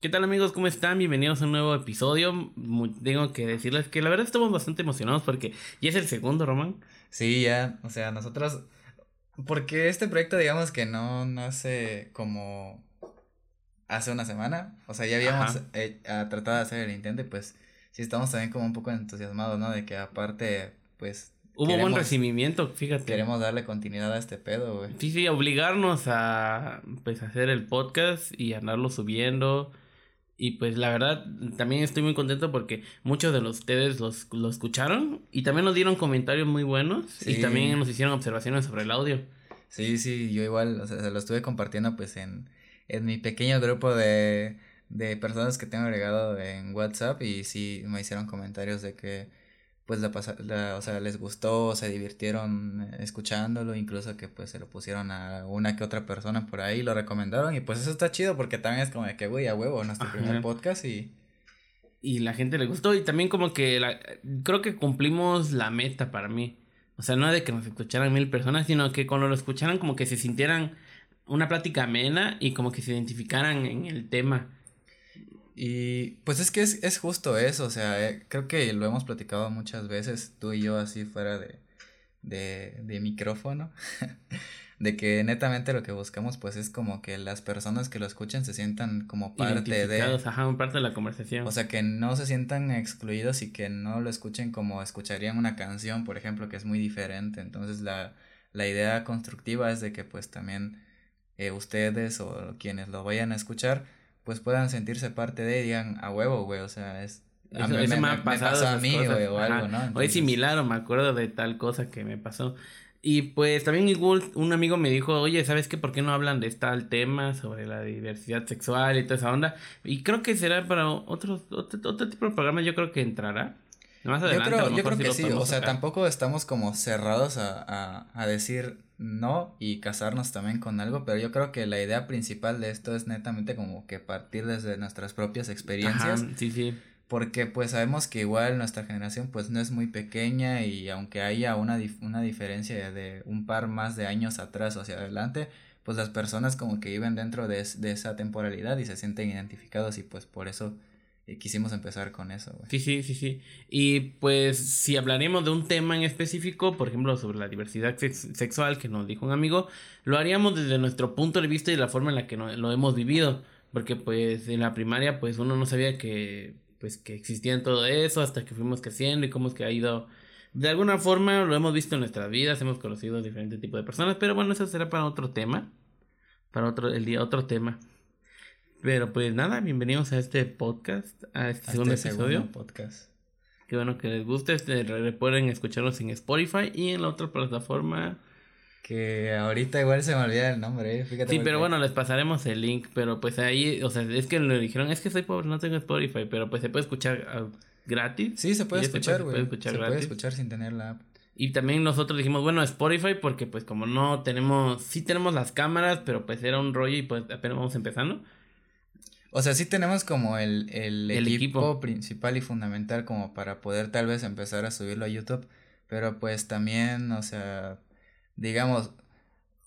¿Qué tal amigos? ¿Cómo están? Bienvenidos a un nuevo episodio. tengo que decirles que la verdad estamos bastante emocionados porque ya es el segundo, Román. Sí, ya, o sea, nosotros... Porque este proyecto digamos que no nace como hace una semana. O sea, ya habíamos eh, tratado de hacer el intento y pues sí estamos también como un poco entusiasmados, ¿no? De que aparte, pues... Hubo buen recibimiento, fíjate. Queremos darle continuidad a este pedo, güey. Sí, sí, obligarnos a, pues, hacer el podcast y andarlo subiendo. Y pues la verdad, también estoy muy contento porque muchos de los ustedes los, lo escucharon y también nos dieron comentarios muy buenos y también nos hicieron observaciones sobre el audio. Sí, sí, yo igual, o sea, se lo estuve compartiendo pues en, en mi pequeño grupo de, de personas que tengo agregado en WhatsApp y sí me hicieron comentarios de que pues la, la, o sea, les gustó, se divirtieron eh, escuchándolo, incluso que pues se lo pusieron a una que otra persona por ahí, lo recomendaron y pues eso está chido porque también es como de que, güey, a huevo, nuestro primer podcast y... Y la gente le gustó y también como que la, creo que cumplimos la meta para mí. O sea, no de que nos escucharan mil personas, sino que cuando lo escucharan como que se sintieran una plática amena y como que se identificaran en el tema. Y pues es que es, es justo eso, o sea, eh, creo que lo hemos platicado muchas veces, tú y yo así fuera de, de, de micrófono, de que netamente lo que buscamos pues es como que las personas que lo escuchen se sientan como parte de... Ajá, parte de la conversación. O sea, que no se sientan excluidos y que no lo escuchen como escucharían una canción, por ejemplo, que es muy diferente. Entonces la, la idea constructiva es de que pues también eh, ustedes o quienes lo vayan a escuchar, pues puedan sentirse parte de y digan a huevo, güey, o sea, es... A mí me, ha pasado a mí, güey, o algo, ¿no? O es similar o me acuerdo de tal cosa que me pasó. Y pues también igual un amigo me dijo, oye, ¿sabes qué? ¿Por qué no hablan de tal tema sobre la diversidad sexual y toda esa onda? Y creo que será para otro, otro, otro tipo de programa, yo creo que entrará. Más adelante, yo creo, yo creo que sí, o sea, tampoco estamos como cerrados a, a, a decir no y casarnos también con algo, pero yo creo que la idea principal de esto es netamente como que partir desde nuestras propias experiencias. sí, sí. Porque pues sabemos que igual nuestra generación pues no es muy pequeña y aunque haya una, una diferencia de un par más de años atrás o hacia adelante, pues las personas como que viven dentro de, de esa temporalidad y se sienten identificados y pues por eso quisimos empezar con eso, Sí, sí, sí, sí. Y pues si hablaremos de un tema en específico, por ejemplo, sobre la diversidad sexual que nos dijo un amigo, lo haríamos desde nuestro punto de vista y la forma en la que lo hemos vivido. Porque pues en la primaria pues uno no sabía que pues que existía todo eso hasta que fuimos creciendo y cómo es que ha ido de alguna forma lo hemos visto en nuestras vidas, hemos conocido diferentes tipos de personas, pero bueno, eso será para otro tema, para otro el día otro tema. Pero pues nada, bienvenidos a este podcast, a este, segundo este episodio. podcast. Qué bueno que les guste. Este, pueden escucharnos en Spotify y en la otra plataforma. Que ahorita igual se me olvida el nombre, eh, Fíjate sí, pero bueno, les pasaremos el link. Pero pues ahí, o sea, es que le dijeron, es que soy pobre, no tengo Spotify. Pero pues se puede escuchar ah, gratis. Sí, se puede escuchar, Se puede escuchar, se puede escuchar sin tener la app. Y también nosotros dijimos, bueno, Spotify, porque pues como no tenemos, sí tenemos las cámaras, pero pues era un rollo y pues apenas vamos empezando. O sea, sí tenemos como el, el, equipo, principal y fundamental como para poder tal vez empezar a subirlo a YouTube. Pero pues también, o sea, digamos,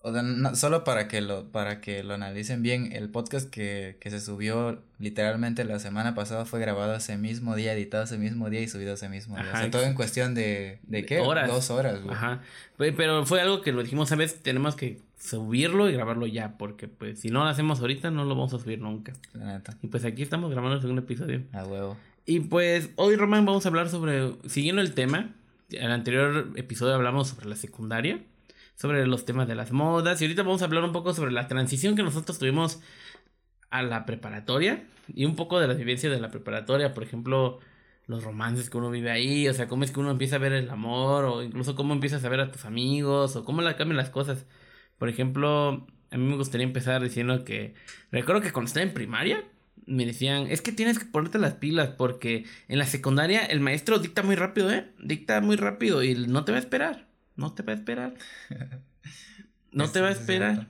o sea, solo para que lo, para que lo analicen bien, el podcast que, que se subió literalmente la semana pasada fue grabado ese mismo día, editado ese mismo día y subido ese mismo día. o sea, todo en cuestión de, ¿de qué? Horas. Dos horas, güey. Ajá. Pero fue algo que lo dijimos, ¿sabes? Tenemos que subirlo y grabarlo ya, porque pues si no lo hacemos ahorita no lo vamos a subir nunca. La neta. Y pues aquí estamos grabando el segundo episodio. A huevo. Y pues hoy, Román, vamos a hablar sobre, siguiendo el tema, en el anterior episodio hablamos sobre la secundaria sobre los temas de las modas y ahorita vamos a hablar un poco sobre la transición que nosotros tuvimos a la preparatoria y un poco de la vivencia de la preparatoria, por ejemplo, los romances que uno vive ahí, o sea, cómo es que uno empieza a ver el amor o incluso cómo empiezas a ver a tus amigos o cómo la cambian las cosas. Por ejemplo, a mí me gustaría empezar diciendo que recuerdo que cuando estaba en primaria me decían, es que tienes que ponerte las pilas porque en la secundaria el maestro dicta muy rápido, ¿eh? Dicta muy rápido y no te va a esperar. No te va a esperar. No te va a esperar.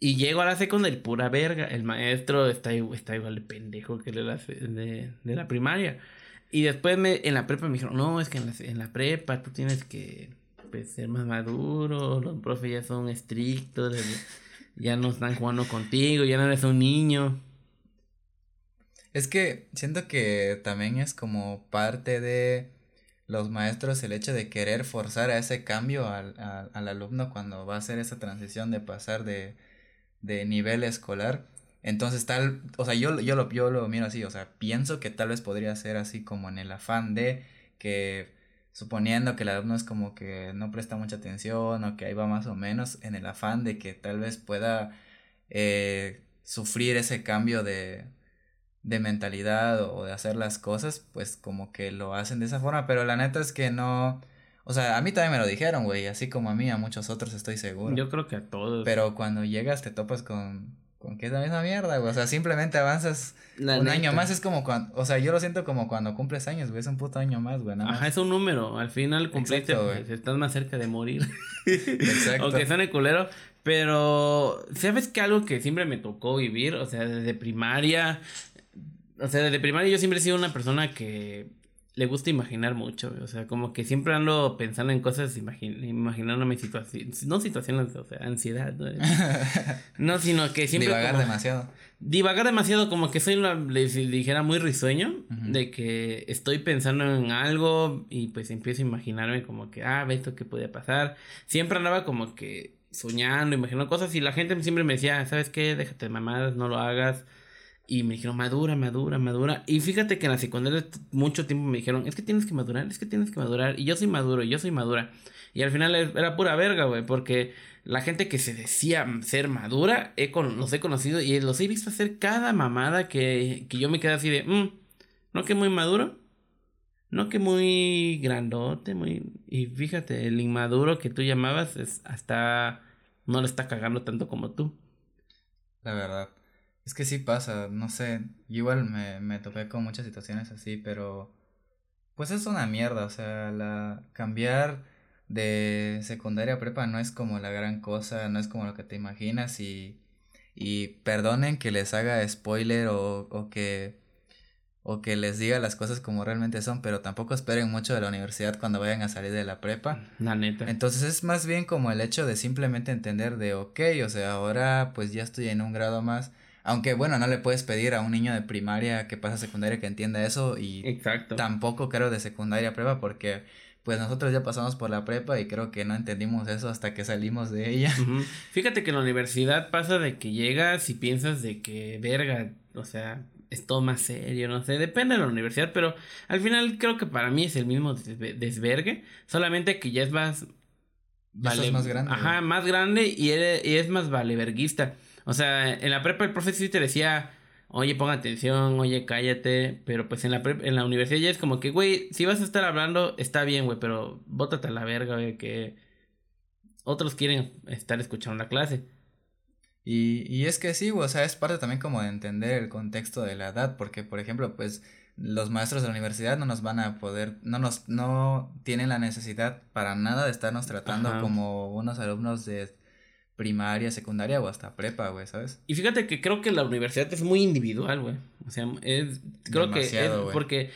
Y llego a la secundaria, pura verga. El maestro está, está igual de pendejo que de la, de, la primaria. Y después me, en la prepa me dijeron, no, es que en la, en la prepa tú tienes que ser más maduro, los profes ya son estrictos, ya no están jugando contigo, ya no eres un niño. Es que siento que también es como parte de los maestros el hecho de querer forzar a ese cambio al, al alumno cuando va a hacer esa transición de pasar de, de nivel escolar. Entonces tal, o sea, yo, yo, lo, yo lo miro así, o sea, pienso que tal vez podría ser así como en el afán de que suponiendo que el alumno es como que no presta mucha atención o que ahí va más o menos, en el afán de que tal vez pueda eh, sufrir ese cambio de, de mentalidad o de hacer las cosas, pues como que lo hacen de esa forma, pero la neta es que no... O sea, a mí también me lo dijeron, güey, así como a mí, a muchos otros estoy seguro. Yo creo que a todos. Pero cuando llegas te topas con, con que es la misma mierda, güey. O sea, simplemente avanzas un año más. Es como cuando, o sea, yo lo siento como cuando cumples años, güey. Es un puto año más, güey. Ajá, es un número. Al final cumpliste, pues, estás más cerca de morir. Exacto. Aunque suene culero. Pero, ¿sabes qué? Algo que siempre me tocó vivir, o sea, desde primaria, o sea, desde primaria yo siempre he sido una persona que le gusta imaginar mucho, o sea, como que siempre ando pensando en cosas, imagin imaginándome situaciones, no situaciones, o sea, ansiedad, ¿no? no sino que siempre... Divagar demasiado. Divagar demasiado, como que soy, una, le, dijera, muy risueño, de que estoy pensando en algo y pues empiezo a imaginarme como que, ah, esto que puede pasar. Siempre andaba como que soñando, imaginando cosas y la gente siempre me decía, ¿sabes qué? Déjate de mamadas, no lo hagas y me dijeron, madura, madura, madura. Y fíjate que en la secundaria mucho tiempo me dijeron, es que tienes que madurar, es que tienes que madurar. Y yo soy maduro, y yo soy madura. Y al final era pura verga, güey, porque la gente que se decía ser madura, he los he conocido y los he visto hacer cada mamada que, que yo me quedé así de, mmm, no que muy maduro, no que muy grandote, muy... Y fíjate, el inmaduro que tú llamabas es hasta no le está cagando tanto como tú. La verdad. Es que sí pasa, no sé, igual me, me topé con muchas situaciones así, pero pues es una mierda, o sea, la cambiar de secundaria a prepa no es como la gran cosa, no es como lo que te imaginas y, y perdonen que les haga spoiler o, o que o que les diga las cosas como realmente son, pero tampoco esperen mucho de la universidad cuando vayan a salir de la prepa. La neta. Entonces es más bien como el hecho de simplemente entender de, ok, o sea, ahora pues ya estoy en un grado más, aunque bueno, no le puedes pedir a un niño de primaria que pasa secundaria que entienda eso y Exacto. tampoco creo de secundaria prueba porque pues nosotros ya pasamos por la prepa y creo que no entendimos eso hasta que salimos de ella. Fíjate que en la universidad pasa de que llegas y piensas de que verga, o sea, es todo más serio, no sé, depende de la universidad, pero al final creo que para mí es el mismo desvergue, solamente que ya es más... Vale, es más grande. Ajá, más grande y, y es más valeverguista. O sea, en la prepa el profe sí te decía, oye, ponga atención, oye, cállate. Pero pues en la, en la universidad ya es como que, güey, si vas a estar hablando, está bien, güey, pero bótate a la verga, güey, que otros quieren estar escuchando la clase. Y, y es que sí, güey, o sea, es parte también como de entender el contexto de la edad, porque, por ejemplo, pues los maestros de la universidad no nos van a poder, no nos, no tienen la necesidad para nada de estarnos tratando como unos alumnos de primaria, secundaria o hasta prepa, güey, ¿sabes? Y fíjate que creo que la universidad es muy individual, güey. O sea, es, creo que es porque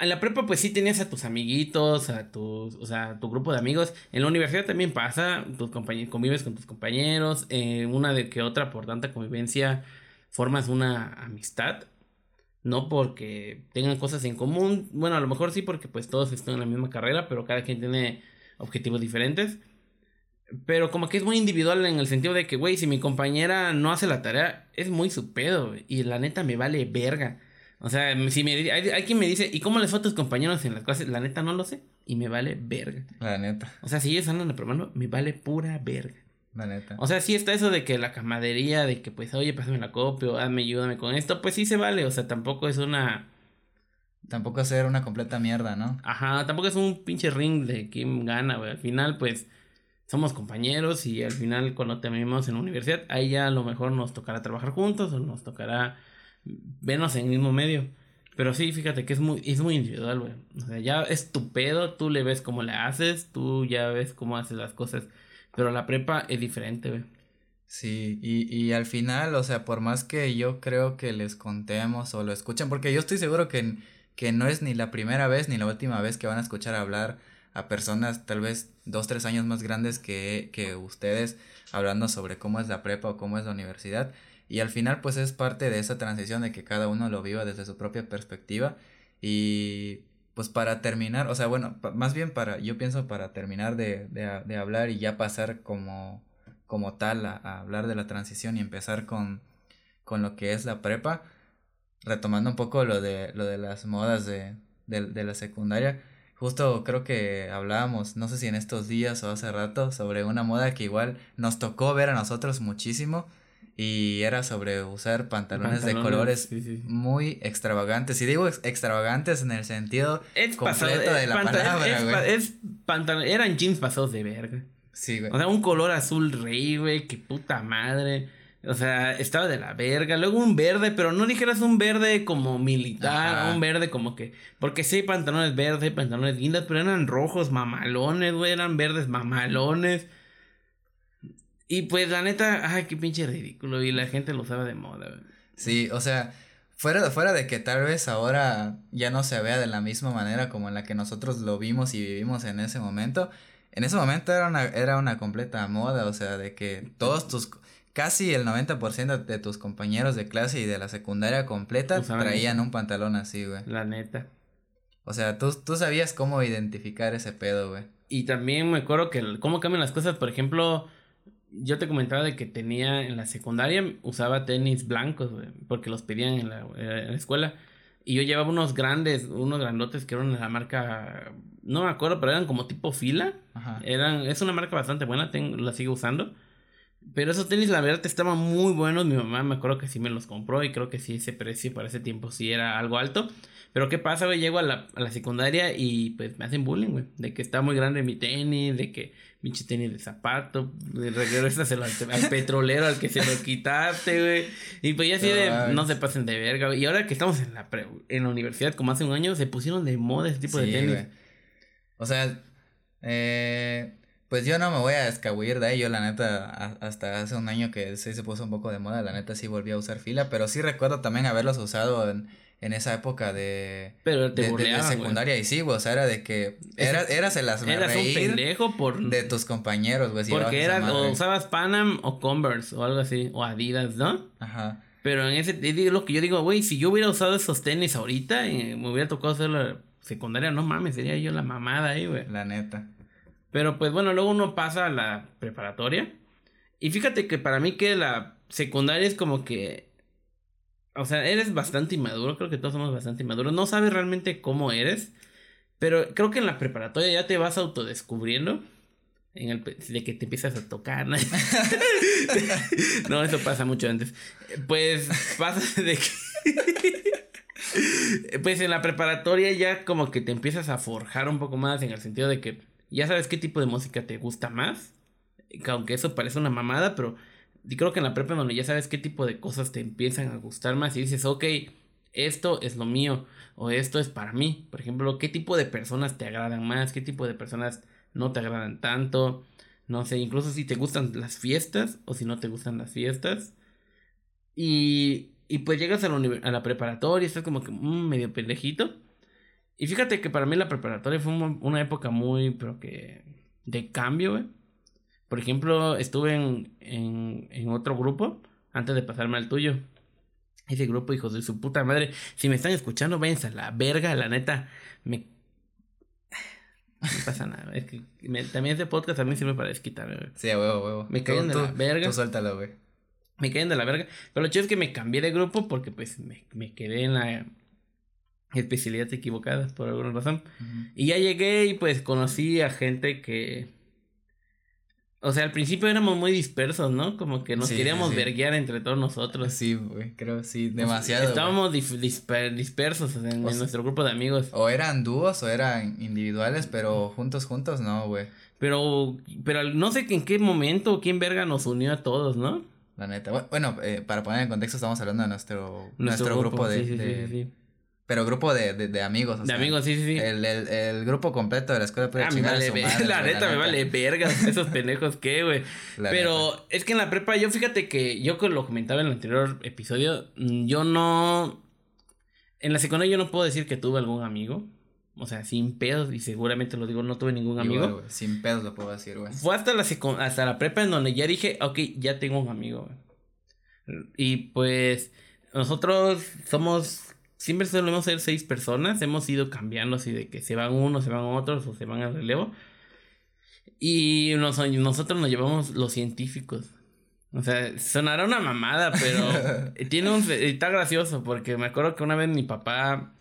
en la prepa pues sí tenías a tus amiguitos, a tus, o sea, a tu grupo de amigos. En la universidad también pasa, tus compañeros, convives con tus compañeros, eh, una de que otra por tanta convivencia formas una amistad. No porque tengan cosas en común, bueno, a lo mejor sí porque pues todos están en la misma carrera, pero cada quien tiene objetivos diferentes. Pero como que es muy individual en el sentido de que, güey, si mi compañera no hace la tarea, es muy su pedo. Y la neta me vale verga. O sea, si me, hay, hay, quien me dice, ¿y cómo les fue a tus compañeros en las clases? La neta no lo sé. Y me vale verga. La neta. O sea, si ellos andan aprobando, me vale pura verga. La neta. O sea, sí está eso de que la camadería, de que pues, oye, pásame la copia, o hazme, ayúdame con esto, pues sí se vale. O sea, tampoco es una. Tampoco ser una completa mierda, ¿no? Ajá, tampoco es un pinche ring de quién gana, güey. Al final, pues somos compañeros y al final cuando terminemos en la universidad, ahí ya a lo mejor nos tocará trabajar juntos o nos tocará vernos en el mismo medio. Pero sí, fíjate que es muy, es muy individual, güey. O sea, ya es tu pedo, tú le ves cómo le haces, tú ya ves cómo haces las cosas. Pero la prepa es diferente, güey. Sí, y, y al final, o sea, por más que yo creo que les contemos o lo escuchen, porque yo estoy seguro que, que no es ni la primera vez ni la última vez que van a escuchar hablar a personas tal vez dos, tres años más grandes que, que ustedes hablando sobre cómo es la prepa o cómo es la universidad. Y al final pues es parte de esa transición de que cada uno lo viva desde su propia perspectiva y pues para terminar, o sea, bueno, más bien para, yo pienso para terminar de, de, hablar y ya pasar como, como tal a, hablar de la transición y empezar con, con lo que es la prepa, retomando un poco lo de, lo de las modas de, de la secundaria, Justo creo que hablábamos, no sé si en estos días o hace rato, sobre una moda que igual nos tocó ver a nosotros muchísimo y era sobre usar pantalones, de colores muy extravagantes. Y digo extravagantes en el sentido completo de la palabra, es, eran jeans pasados de verga. Sí, güey. O sea, un color azul rey, güey, que puta madre. O sea, estaba de la verga. Luego un verde, pero no dijeras un verde como militar, un verde como que. Porque sí hay pantalones verdes, hay pantalones guindas, pero eran rojos mamalones, güey. Eran verdes mamalones. Y pues la neta, ay, qué pinche ridículo. Y la gente lo usaba de moda, güey. Sí, o sea, fuera de, fuera de que tal vez ahora ya no se vea de la misma manera como en la que nosotros lo vimos y vivimos en ese momento. En ese momento era una, era una completa moda, o sea, de que todos tus casi el 90% de tus compañeros de clase y de la secundaria completa traían un pantalón así, güey. La neta. O sea, tú, tú sabías cómo identificar ese pedo, güey. Y también me acuerdo que cómo cambian las cosas, por ejemplo, yo te comentaba de que tenía en la secundaria, usaba tenis blancos, güey, porque los pedían en la, en la escuela. Y yo llevaba unos grandes, unos grandotes que eran de la marca, no me acuerdo, pero eran como tipo fila. Ajá. Eran, es una marca bastante buena, tengo, la sigo usando. Pero esos tenis, la verdad, estaban muy buenos. Mi mamá me acuerdo que sí me los compró y creo que sí, ese precio para ese tiempo sí era algo alto. Pero ¿qué pasa, güey? Llego a la, a la secundaria y pues me hacen bullying, güey. De que está muy grande mi tenis, de que pinche tenis de zapato, regresas al, al petrolero al que se lo quitaste, güey. Y pues ya así de, no se pasen de verga, güey. Y ahora que estamos en la, en la universidad, como hace un año, se pusieron de moda ese tipo de tenis. O sea, eh, pues yo no me voy a escabullir de ello, la neta, hasta hace un año que sí se puso un poco de moda, la neta sí volví a usar fila, pero sí recuerdo también haberlos usado en, en esa época de, pero te de, secundaria y sí, güey, o sea, era de que era, eras el hazme eras un pendejo por de tus compañeros, güey, porque eras o usabas Panam o Converse o algo así o Adidas, ¿no? Ajá. Pero en ese digo lo que yo digo, güey, si yo hubiera usado esos tenis ahorita y me hubiera tocado hacer la secundaria, no mames, sería yo la mamada ahí, güey. La neta. Pero pues bueno, luego uno pasa a la preparatoria. Y fíjate que para mí que la secundaria es como que... O sea, eres bastante inmaduro, creo que todos somos bastante inmaduros. No sabes realmente cómo eres. Pero creo que en la preparatoria ya te vas autodescubriendo. En el, de que te empiezas a tocar. ¿no? no, eso pasa mucho antes. Pues pasa de que... pues en la preparatoria ya como que te empiezas a forjar un poco más en el sentido de que ya sabes qué tipo de música te gusta más. Aunque eso parece una mamada, pero creo que en la prepa donde ya sabes qué tipo de cosas te empiezan a gustar más y dices, ok, esto es lo mío o esto es para mí. Por ejemplo, qué tipo de personas te agradan más, qué tipo de personas no te agradan tanto. No sé, incluso si te gustan las fiestas o si no te gustan las fiestas. Y, y pues llegas a la, preparatoria estás como que mm, medio pendejito. Y fíjate que para mí la preparatoria fue una época muy, pero que, de cambio, güey. Por ejemplo, estuve en, en, en otro grupo antes de pasarme al tuyo. Ese grupo, hijos de su puta madre. Si me están escuchando, váyanse a la verga, la neta. Me. No pasa nada. Es que también ese podcast también sirve para desquitarme, güey. Sí, huevo, huevo. Me caen de la verga. Tú suéltalo, güey. Me caen de la verga. Pero lo chido es que me cambié de grupo porque, pues, me, me quedé en la especialidad equivocada por alguna razón. Y ya llegué y pues conocí a gente que... O sea, al principio éramos muy dispersos, ¿no? Como que nos queríamos verguear entre todos nosotros. Sí, güey, creo, sí, demasiado. estábamos dispersos en, nuestro grupo de amigos. O eran dúos o eran individuales, pero juntos, juntos, no, güey. Pero, pero no sé en qué momento, quién verga nos unió a todos, ¿no? La neta. Bueno, eh, para poner en contexto, estamos hablando de nuestro, nuestro, grupo, de, de pero grupo de, de, de amigos. O de amigos, sí, sí, sí. El, el, el, grupo completo de la escuela puede ah, me vale La neta, me vale verga esos pendejos que, güey. Pero es que en la prepa, yo fíjate que yo lo comentaba en el anterior episodio, mm, yo no. En la secundaria yo no puedo decir que tuve algún amigo. O sea, sin pedos, y seguramente lo digo, no tuve ningún amigo. sin pedos lo puedo decir, güey. Fue hasta la, hasta la prepa en donde ya dije, ok, ya tengo un amigo, güey. Y pues nosotros somos, siempre solemos ser seis personas, hemos ido cambiando así de que se van unos, se van otros o se van al relevo. Y nosotros nos llevamos los científicos. O sea, sonará una mamada, pero tiene un está gracioso porque me acuerdo que una vez mi papá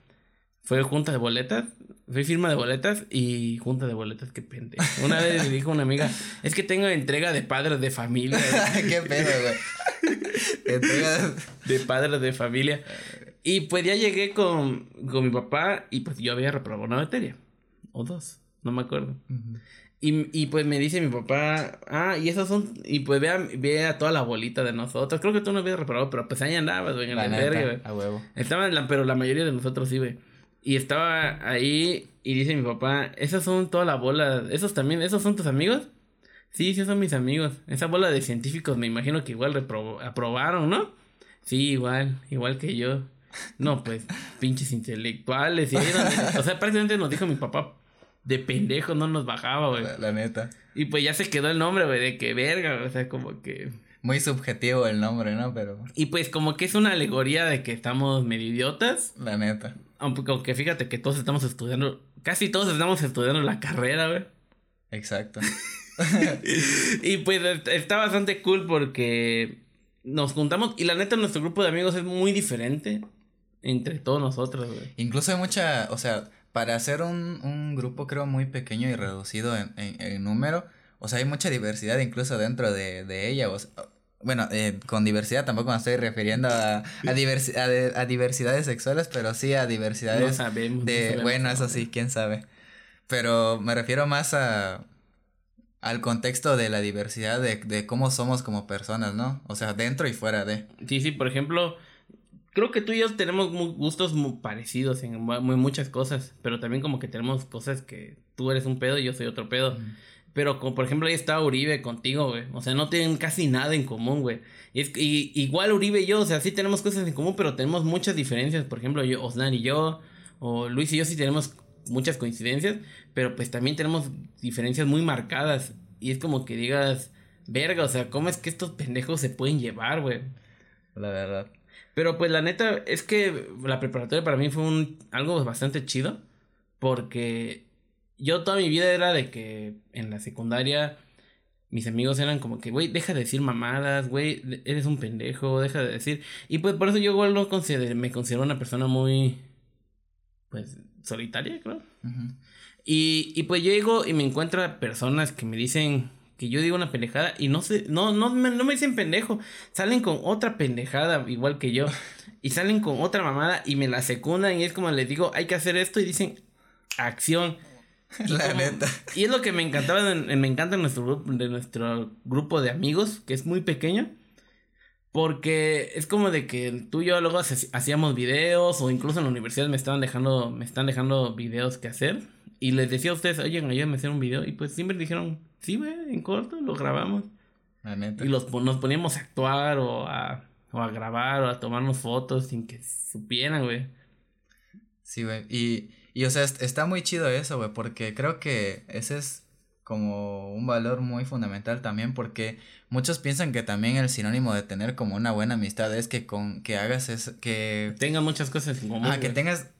fue junta de boletas, fue firma de boletas y junta de boletas, qué pende. Una vez le dijo una amiga, es que tengo entrega de padres de familia. qué pedo, güey. entrega de padres de familia. Y pues ya llegué con, con mi papá y pues yo había reprobado una materia. O dos, no me acuerdo. Y, y pues me dice mi papá, ah, y esos son, y pues ve a, ve a toda la bolita de nosotros. Creo que tú no habías reparado, pero pues ahí andabas, güey, en la verga, güey. A huevo. Estaban, la, pero la mayoría de nosotros sí, güey. Y estaba ahí y dice mi papá, esas son toda la bola, esos también, esos son tus amigos. Sí, sí, son mis amigos. Esa bola de científicos me imagino que igual aprobaron, ¿no? Sí, igual, igual que yo. No, pues, pinches intelectuales. Y o sea, prácticamente nos dijo mi papá, de pendejo no nos bajaba, güey. La, neta. Y pues ya se quedó el nombre, güey, de que verga, o sea, como que... Muy subjetivo el nombre, ¿no? Pero... Y pues como que es una alegoría de que estamos medio idiotas. La neta. Aunque, fíjate que todos estamos estudiando, casi todos estamos estudiando la carrera, güey. Exacto. y pues está bastante cool porque nos juntamos y la neta nuestro grupo de amigos es muy diferente entre todos nosotros, güey. Incluso hay mucha, o sea, para hacer un, un grupo creo muy pequeño y reducido en, en, número, o sea, hay mucha diversidad incluso dentro de, de ella. O bueno, eh, con diversidad tampoco me estoy refiriendo a, a, a, diversidades sexuales, pero sí a diversidades de... bueno, eso sí, quién sabe. Pero me refiero más a al contexto de la diversidad de, de cómo somos como personas, ¿no? O sea, dentro y fuera de. Sí, sí, por ejemplo, creo que tú y yo tenemos gustos muy parecidos en muy, muchas cosas, pero también como que tenemos cosas que tú eres un pedo y yo soy otro pedo. Pero como por ejemplo ahí está Uribe contigo, güey. O sea, no tienen casi nada en común, güey. Y, es, y igual Uribe y yo, o sea, sí tenemos cosas en común, pero tenemos muchas diferencias. Por ejemplo, yo, Osnan y yo, o Luis y yo sí tenemos muchas coincidencias, pero pues también tenemos diferencias muy marcadas. Y es como que digas, verga, o sea, ¿cómo es que estos pendejos se pueden llevar, güey? La verdad. Pero pues la neta es que la preparatoria para mí fue un, algo bastante chido. Porque yo toda mi vida era de que en la secundaria mis amigos eran como que, güey, deja de decir mamadas, güey, eres un pendejo, deja de decir. Y pues por eso yo igual no considero, me considero una persona muy, pues, solitaria, creo. y, y pues llego y me encuentro a personas que me dicen, que yo digo una pendejada y no sé, no, no, me, no me dicen pendejo, salen con otra pendejada igual que yo y salen con otra mamada y me la secundan y es como les digo, hay que hacer esto y dicen acción. la neta. Y es lo que me encantaba, me encanta en nuestro grupo, de nuestro grupo de amigos, que es muy pequeño. Porque es como de que tú y yo luego hacíamos videos o incluso en la universidad me estaban dejando, me están dejando videos que hacer. Y les decía a ustedes, oye, ayúdenme a hacer un video. Y pues siempre dijeron, sí, güey, en corto, lo grabamos. Y los, nos poníamos a actuar o a, o a grabar o a tomarnos fotos sin que supieran, güey. Sí, güey. Y, y, o sea, está muy chido eso, güey, porque creo que ese es como un valor muy fundamental también porque muchos piensan que también el sinónimo de tener como una buena amistad es que con que hagas es que tenga muchas cosas en común. Ah, que tengas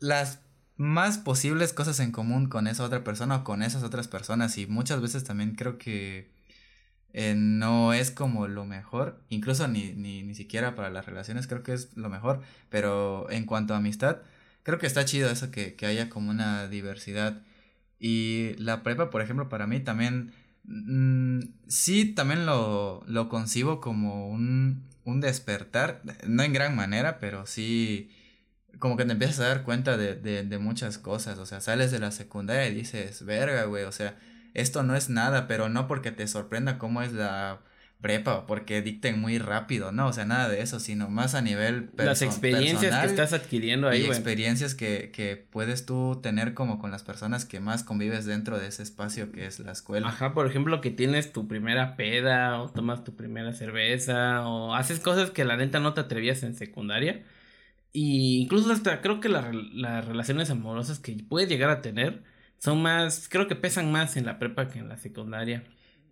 las más posibles cosas en común con esa otra persona o con esas otras personas. Y muchas veces también creo que eh, no es como lo mejor, incluso ni, ni, ni siquiera para las relaciones creo que es lo mejor, pero en cuanto a amistad, creo que está chido eso que, que haya como una diversidad. Y la prepa, por ejemplo, para mí también, mm, sí, también lo, lo concibo como un, un despertar, no en gran manera, pero sí como que te empiezas a dar cuenta de, de, de muchas cosas, o sea, sales de la secundaria y dices, verga, güey, o sea, esto no es nada, pero no porque te sorprenda cómo es la prepa, porque dicten muy rápido, no, o sea, nada de eso, sino más a nivel Las experiencias que estás adquiriendo ahí, Y experiencias que, que puedes tú tener como con las personas que más convives dentro de ese espacio que es la escuela. Ajá, por ejemplo, que tienes tu primera peda, o tomas tu primera cerveza, o haces cosas que la neta no te atrevías en secundaria y incluso hasta creo que las relaciones amorosas que puedes llegar a tener son más, creo que pesan más en la prepa que en la secundaria.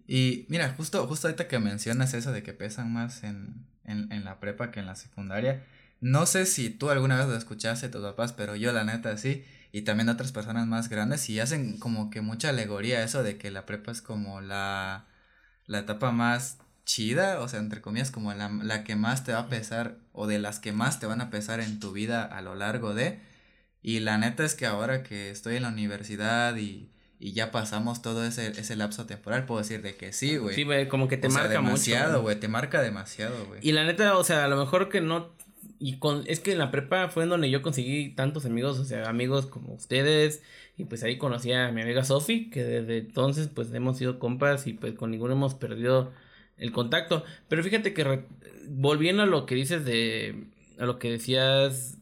Y mira, justo, justo ahorita que mencionas eso de que pesan más en, en, en la prepa que en la secundaria, no sé si tú alguna vez lo escuchaste, tus papás, pero yo la neta sí, y también otras personas más grandes, y hacen como que mucha alegoría eso de que la prepa es como la, la etapa más chida, o sea, entre comillas, como la, la que más te va a pesar, o de las que más te van a pesar en tu vida a lo largo de, y la neta es que ahora que estoy en la universidad y y ya pasamos todo ese, ese lapso temporal, puedo decir de que sí, güey. Sí, güey, como que te marca demasiado, güey, te marca demasiado, güey. Y la neta, o sea, a lo mejor que no y con es que en la prepa fue en donde yo conseguí tantos amigos, o sea, amigos como ustedes y pues ahí conocí a mi amiga Sofi, que desde entonces pues hemos sido compas y pues con ninguno hemos perdido el contacto, pero fíjate que volviendo a lo que dices de a lo que decías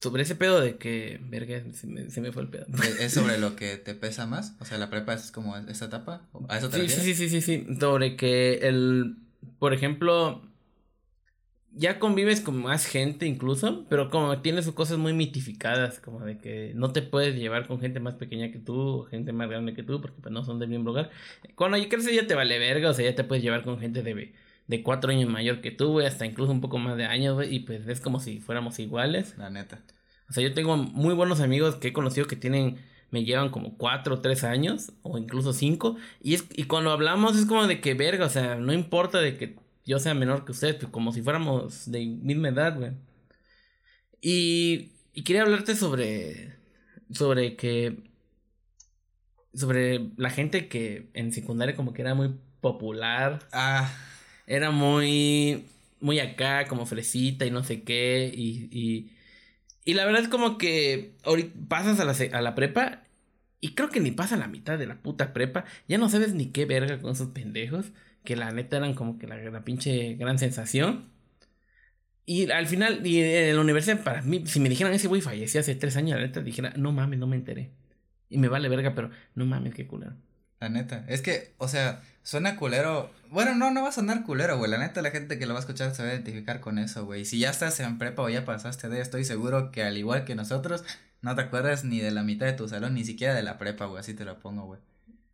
sobre ese pedo de que, verga, se me, se me fue el pedo. ¿Es sobre lo que te pesa más? O sea, la prepa es como esa etapa. ¿A eso te sí, sí, sí, sí, sí, Sobre que el, por ejemplo, ya convives con más gente incluso, pero como tiene sus cosas muy mitificadas, como de que no te puedes llevar con gente más pequeña que tú o gente más grande que tú, porque pues no son del mismo lugar. Cuando ya creces ya te vale verga, o sea, ya te puedes llevar con gente de, de cuatro años mayor que tú, güey, hasta incluso un poco más de años, güey, y pues es como si fuéramos iguales. La neta. O sea, yo tengo muy buenos amigos que he conocido que tienen, me llevan como cuatro o tres años, o incluso cinco, y, es, y cuando hablamos es como de que verga, o sea, no importa de que yo sea menor que ustedes, pues como si fuéramos de misma edad, güey. Y, y quería hablarte sobre, sobre que, sobre la gente que en secundaria como que era muy popular. Ah. Era muy, muy acá, como fresita y no sé qué, y, y, y la verdad es como que ahorita pasas a la, a la prepa y creo que ni pasa la mitad de la puta prepa, ya no sabes ni qué verga con esos pendejos que la neta eran como que la, pinche gran sensación. Y al final, y en la universidad, para mí, si me dijeran ese güey falleció hace tres años, la neta dijera, no mames, no me enteré. Y me vale verga, pero no mames, qué culero. La neta, es que, o sea, suena culero. Bueno, no, no va a sonar culero, güey. La neta, la gente que lo va a escuchar se va a identificar con eso, güey. Si ya estás en prepa o ya pasaste de, estoy seguro que al igual que nosotros, no te acuerdas ni de la mitad de tu salón, ni siquiera de la prepa, güey. Así te lo pongo, güey.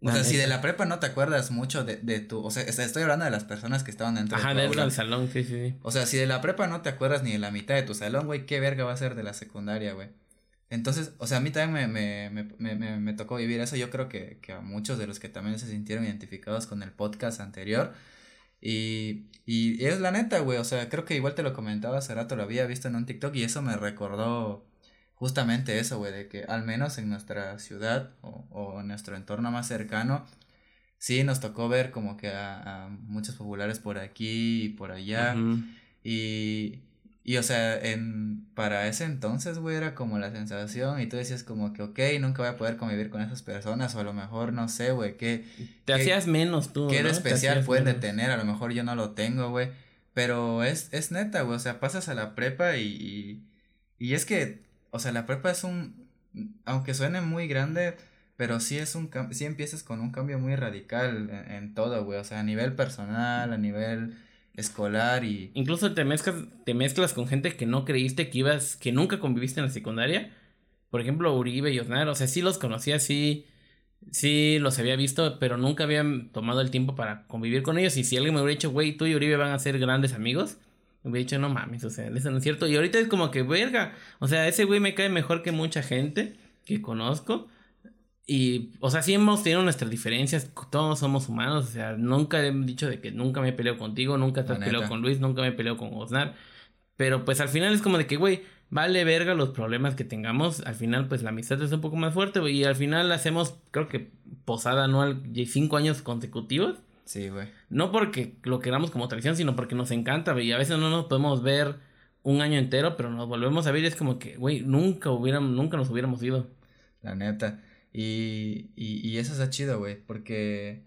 O sea, si de la prepa no te acuerdas mucho de, de tu, o sea, estoy hablando de las personas que estaban dentro Ajá, dentro del salón, sí, sí, sí. O sea, si de la prepa no te acuerdas ni de la mitad de tu salón, güey, ¿qué verga va a ser de la secundaria, güey? Entonces, o sea, a mí también me, me, me, me, me tocó vivir eso. Yo creo que, que, a muchos de los que también se sintieron identificados con el podcast anterior. Y, y es la neta, güey. O sea, creo que igual te lo comentaba hace rato, lo había visto en un TikTok y eso me recordó justamente eso, güey, de que al menos en nuestra ciudad o, o en nuestro entorno más cercano, sí nos tocó ver como que a, a muchos populares por aquí y por allá. Y, y, o sea, en, para ese entonces, güey, era como la sensación y tú decías como que, ok, nunca voy a poder convivir con esas personas o a lo mejor, no sé, güey, que... Te hacías menos tú. ¿Qué especial pueden de tener? A lo mejor yo no lo tengo, güey. Pero es, es neta, güey, o sea, pasas a la prepa y, y, y es que o sea, la prepa es un, aunque suene muy grande, pero sí es un sí empiezas con un cambio muy radical en, todo, güey, o sea, a nivel personal, a nivel escolar y incluso te mezclas te mezclas con gente que no creíste que ibas que nunca conviviste en la secundaria. Por ejemplo, Uribe y Osnar, o sea, sí los conocía, sí sí los había visto, pero nunca habían tomado el tiempo para convivir con ellos y si alguien me hubiera dicho, "Güey, tú y Uribe van a ser grandes amigos." Hubiera dicho, no mames, o sea, eso no es cierto. Y ahorita es como que, verga, o sea, ese güey me cae mejor que mucha gente que conozco. Y, o sea, sí hemos tenido nuestras diferencias, todos somos humanos, o sea, nunca he dicho de que nunca me he peleado contigo, nunca te has peleado con Luis, nunca me he peleado con Osnar. Pero pues al final es como de que, güey, vale verga los problemas que tengamos. Al final, pues la amistad es un poco más fuerte, güey. Y al final hacemos, creo que posada anual, cinco años consecutivos. Sí, güey. No porque lo queramos como tradición, sino porque nos encanta, güey. Y a veces no nos podemos ver un año entero, pero nos volvemos a ver y es como que, güey, nunca hubiéramos, nunca nos hubiéramos ido. La neta. Y, y, y eso está chido, güey, porque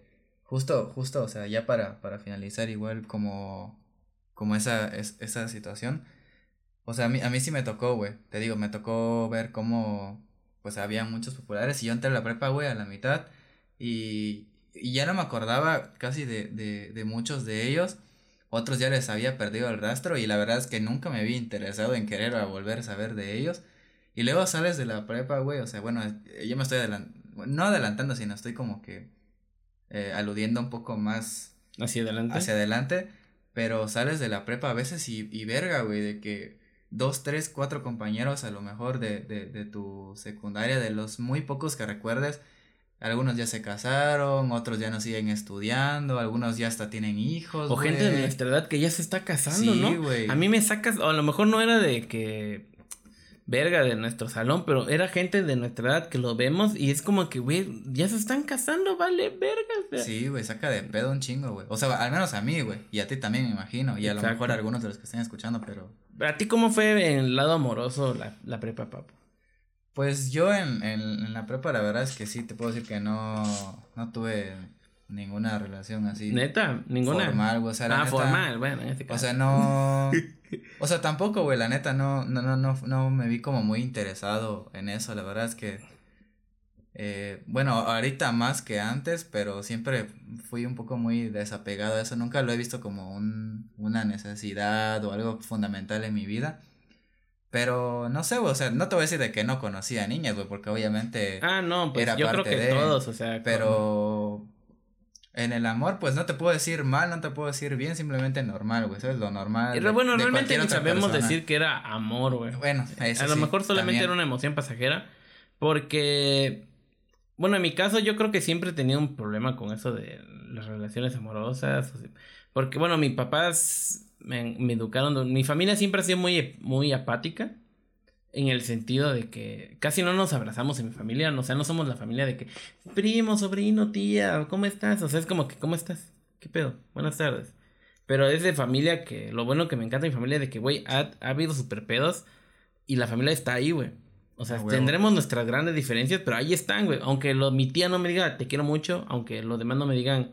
justo, justo, o sea, ya para, para finalizar igual como, como esa, es, esa situación, o sea, a mí, a mí sí me tocó, güey, te digo, me tocó ver cómo, pues había muchos populares y yo entré a la prepa, güey, a la mitad y, y ya no me acordaba casi de, de, de muchos de ellos. Otros ya les había perdido el rastro y la verdad es que nunca me había interesado en querer volver a saber de ellos. Y luego sales de la prepa, güey, o sea, bueno, yo me estoy adelantando, no adelantando, sino estoy como que eh, aludiendo un poco más hacia adelante. Hacia adelante, pero sales de la prepa a veces y, y verga, güey, de que dos, tres, cuatro compañeros a lo mejor de, de, de tu secundaria, de los muy pocos que recuerdes, algunos ya se casaron, otros ya no siguen estudiando, algunos ya hasta tienen hijos. O gente de nuestra edad que ya se está casando, sí, ¿no? A mí me sacas, o a lo mejor no era de que verga de nuestro salón, pero era gente de nuestra edad que lo vemos y es como que, güey, ya se están casando, vale, verga. Sí, güey, saca de pedo un chingo, güey. O sea, al menos a mí, güey, y a ti también me imagino, y a lo mejor a algunos de los que estén escuchando, pero... ¿A ti cómo fue en el lado amoroso la, la prepa, papo? Pues yo en, en, en, la prepa la verdad es que sí, te puedo decir que no, no tuve ninguna relación así. Neta, ninguna. Formal, güey. O sea, ah, formal, bueno, en este caso. O sea, no. o sea, tampoco, güey, la neta, no, no, no, no, no me vi como muy interesado en eso. La verdad es que. Eh, bueno, ahorita más que antes, pero siempre fui un poco muy desapegado a eso. Nunca lo he visto como un, una necesidad o algo fundamental en mi vida. Pero no sé, güey, o sea, no te voy a decir de que no conocía niñas, güey, porque obviamente. Ah, no, pues yo creo que todos, o sea. Pero en el amor, pues no te puedo decir mal, no te puedo decir bien, simplemente normal, güey. Eso es lo normal. bueno, realmente ni sabemos decir que era amor, güey. Bueno, eso A lo mejor solamente era una emoción pasajera. Porque. Bueno, en mi caso, yo creo que siempre he tenido un problema con eso de las relaciones amorosas. Porque, bueno, mis papás me, me educaron. Mi familia siempre ha sido muy, muy apática en el sentido de que casi no nos abrazamos en mi familia, o sea, no somos la familia de que primo, sobrino, tía, ¿cómo estás? O sea, es como que, ¿cómo estás? ¿Qué pedo? Buenas tardes. Pero es de familia que, lo bueno que me encanta mi familia de que, güey, ha, habido super pedos y la familia está ahí, güey. O sea, tendremos nuestras grandes diferencias, pero ahí están, güey. Aunque lo, mi tía no me diga, te quiero mucho, aunque los demás no me digan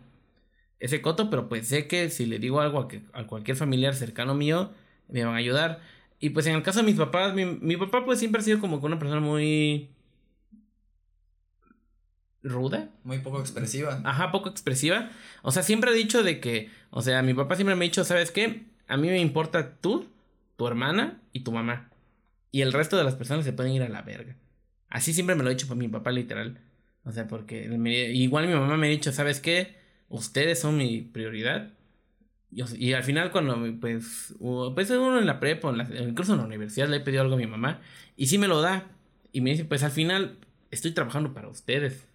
ese coto, pero pues sé que si le digo algo a, que, a cualquier familiar cercano mío, me van a ayudar. Y pues en el caso de mis papás, mi, mi papá pues siempre ha sido como una persona muy ruda. Muy poco expresiva. Ajá, poco expresiva. O sea, siempre ha dicho de que, o sea, mi papá siempre me ha dicho, ¿sabes qué? A mí me importa tú, tu hermana y tu mamá. Y el resto de las personas se pueden ir a la verga. Así siempre me lo ha dicho mi papá literal. O sea, porque igual mi mamá me ha dicho, ¿sabes qué? Ustedes son mi prioridad y, al final cuando pues, pues uno en la prepa, incluso en la universidad le he pedido algo a mi mamá y sí me lo da. Y me dice, pues al final estoy trabajando para ustedes.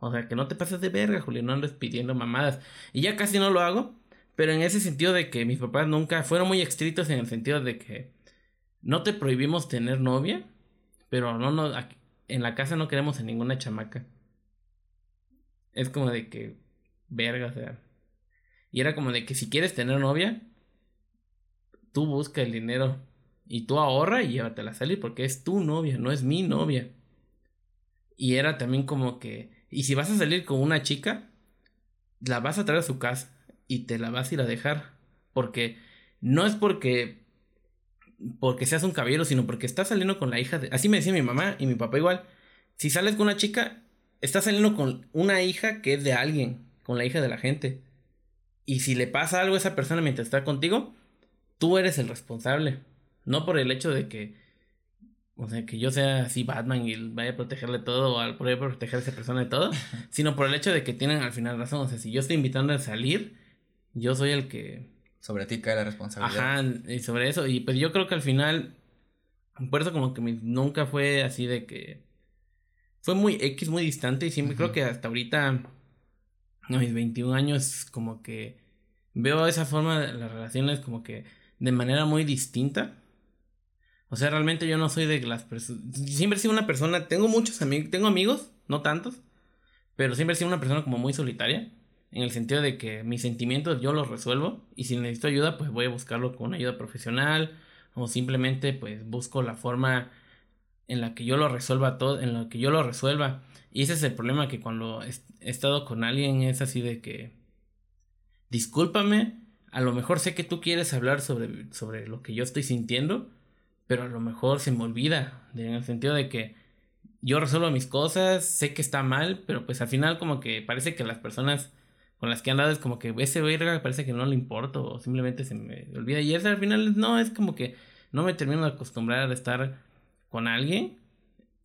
O sea, que no te pases de verga, Julio, no andes pidiendo mamadas. Y ya casi no lo hago, pero en ese sentido de que mis papás nunca fueron muy estrictos en el sentido de que no te prohibimos tener novia, pero no, no, en la casa no queremos a ninguna chamaca. Es como de que, verga, o sea, y era como de que si quieres tener novia, tú busca el dinero y tú ahorra y llévatela a salir porque es tu novia, no es mi novia. Y era también como que, y si vas a salir con una chica, la vas a traer a su casa y te la vas a ir a dejar. Porque no es porque porque seas un caballero, sino porque estás saliendo con la hija de... Así me decía mi mamá y mi papá igual. Si sales con una chica, estás saliendo con una hija que es de alguien, con la hija de la gente. Y si le pasa algo a esa persona mientras está contigo, tú eres el responsable. No por el hecho de que, o sea, que yo sea así Batman y vaya a protegerle todo o al poder proteger a esa persona de todo, sino por el hecho de que tienen al final razón. O sea, si yo estoy invitando a salir, yo soy el que... Sobre ti cae la responsabilidad. Ajá, y sobre eso. Y pues yo creo que al final, por eso como que nunca fue así de que... Fue muy X, muy distante y siempre creo que hasta ahorita a mis 21 años como que veo esa forma de las relaciones como que de manera muy distinta. O sea, realmente yo no soy de las personas... Siempre he sido una persona, tengo muchos amigos, tengo amigos, no tantos, pero siempre he sido una persona como muy solitaria, en el sentido de que mis sentimientos yo los resuelvo y si necesito ayuda pues voy a buscarlo con ayuda profesional o simplemente pues busco la forma en la que yo lo resuelva todo, en la que yo lo resuelva. Y ese es el problema que cuando he estado con alguien es así de que discúlpame, a lo mejor sé que tú quieres hablar sobre, sobre lo que yo estoy sintiendo, pero a lo mejor se me olvida, en el sentido de que yo resuelvo mis cosas, sé que está mal, pero pues al final como que parece que las personas con las que han dado es como que ese verga parece que no le importa o simplemente se me olvida y ese al final no, es como que no me termino de acostumbrar a estar con alguien.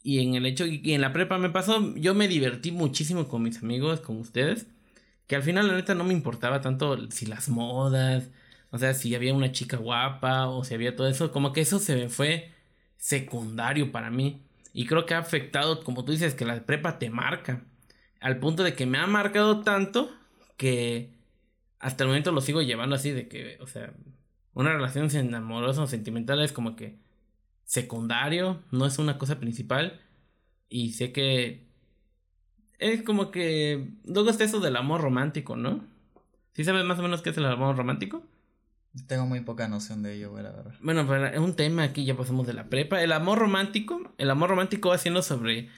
Y en el hecho, y en la prepa me pasó, yo me divertí muchísimo con mis amigos, con ustedes. Que al final, la neta, no me importaba tanto si las modas, o sea, si había una chica guapa o si había todo eso. Como que eso se me fue secundario para mí. Y creo que ha afectado, como tú dices, que la prepa te marca. Al punto de que me ha marcado tanto que hasta el momento lo sigo llevando así de que, o sea, una relación amorosa o sentimental es como que secundario, no es una cosa principal. Y sé que es como que luego está eso del amor romántico, ¿no? ¿Sí sabes más o menos qué es el amor romántico? Tengo muy poca noción de ello, güey, la verdad. Bueno, pero es un tema aquí, ya pasamos de la prepa. El amor romántico, el amor romántico va siendo sobre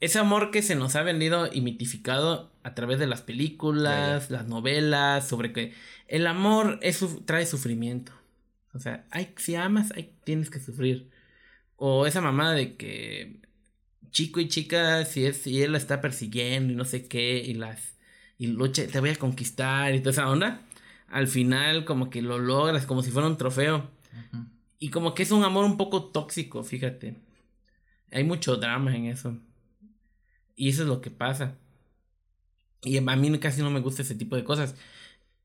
ese amor que se nos ha vendido y mitificado a través de las películas, las novelas, sobre que el amor es, trae sufrimiento. O sea, hay, si amas, hay, tienes que sufrir. O esa mamada de que chico y chica, si, es, si él la está persiguiendo y no sé qué, y las y lucha, te voy a conquistar y toda esa onda, al final como que lo logras como si fuera un trofeo. Y como que es un amor un poco tóxico, fíjate. Hay mucho drama en eso. Y eso es lo que pasa. Y a mí casi no me gusta ese tipo de cosas.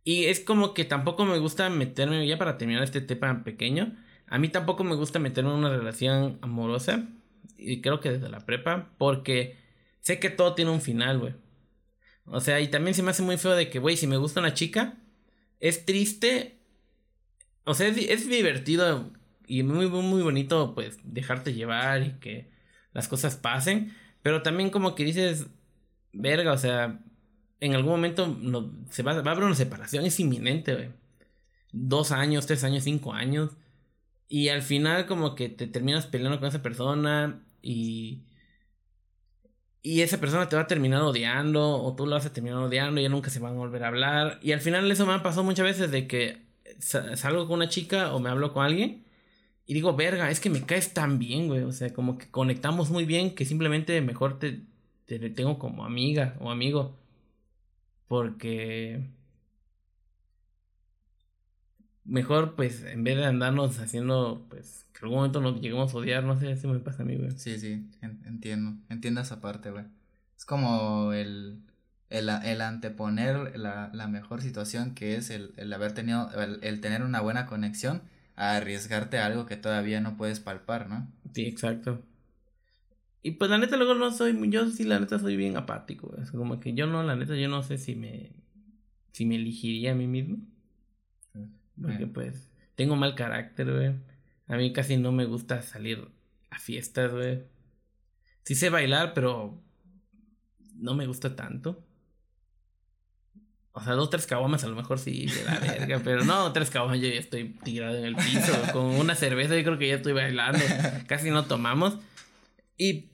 Y es como que tampoco me gusta meterme, ya para terminar este tema pequeño, a mí tampoco me gusta meterme en una relación amorosa. Y creo que desde la prepa, porque sé que todo tiene un final, güey. O sea, y también se me hace muy feo de que, güey, si me gusta una chica, es triste. O sea, es, es divertido y muy, muy, bonito, pues, dejarte llevar y que las cosas pasen. Pero también como que dices, verga, o sea, en algún momento se va, va a haber una separación, es inminente, güey. Dos años, tres años, cinco años. Y al final como que te terminas peleando con esa persona y... Y esa persona te va a terminar odiando o tú la vas a terminar odiando y ya nunca se van a volver a hablar. Y al final eso me ha pasado muchas veces de que salgo con una chica o me hablo con alguien y digo, verga, es que me caes tan bien, güey. O sea, como que conectamos muy bien que simplemente mejor te, te tengo como amiga o amigo. Porque mejor, pues, en vez de andarnos haciendo, pues, que en algún momento nos lleguemos a odiar, no sé si me pasa a mí, güey. Sí, sí, entiendo. Entiendo esa parte, güey. Es como el, el, el anteponer la, la, mejor situación que es el, el haber tenido, el, el tener una buena conexión a arriesgarte a algo que todavía no puedes palpar, ¿no? Sí, exacto. Y pues la neta luego no soy, yo sí la neta soy bien apático, es como que yo no, la neta yo no sé si me, si me elegiría a mí mismo. Porque pues tengo mal carácter, güey. A mí casi no me gusta salir a fiestas, güey. Sí sé bailar, pero no me gusta tanto. O sea, dos, tres caguamas a lo mejor sí, de la verga, pero no, tres caguamas yo ya estoy tirado en el piso. Con una cerveza yo creo que ya estoy bailando. Casi no tomamos. Y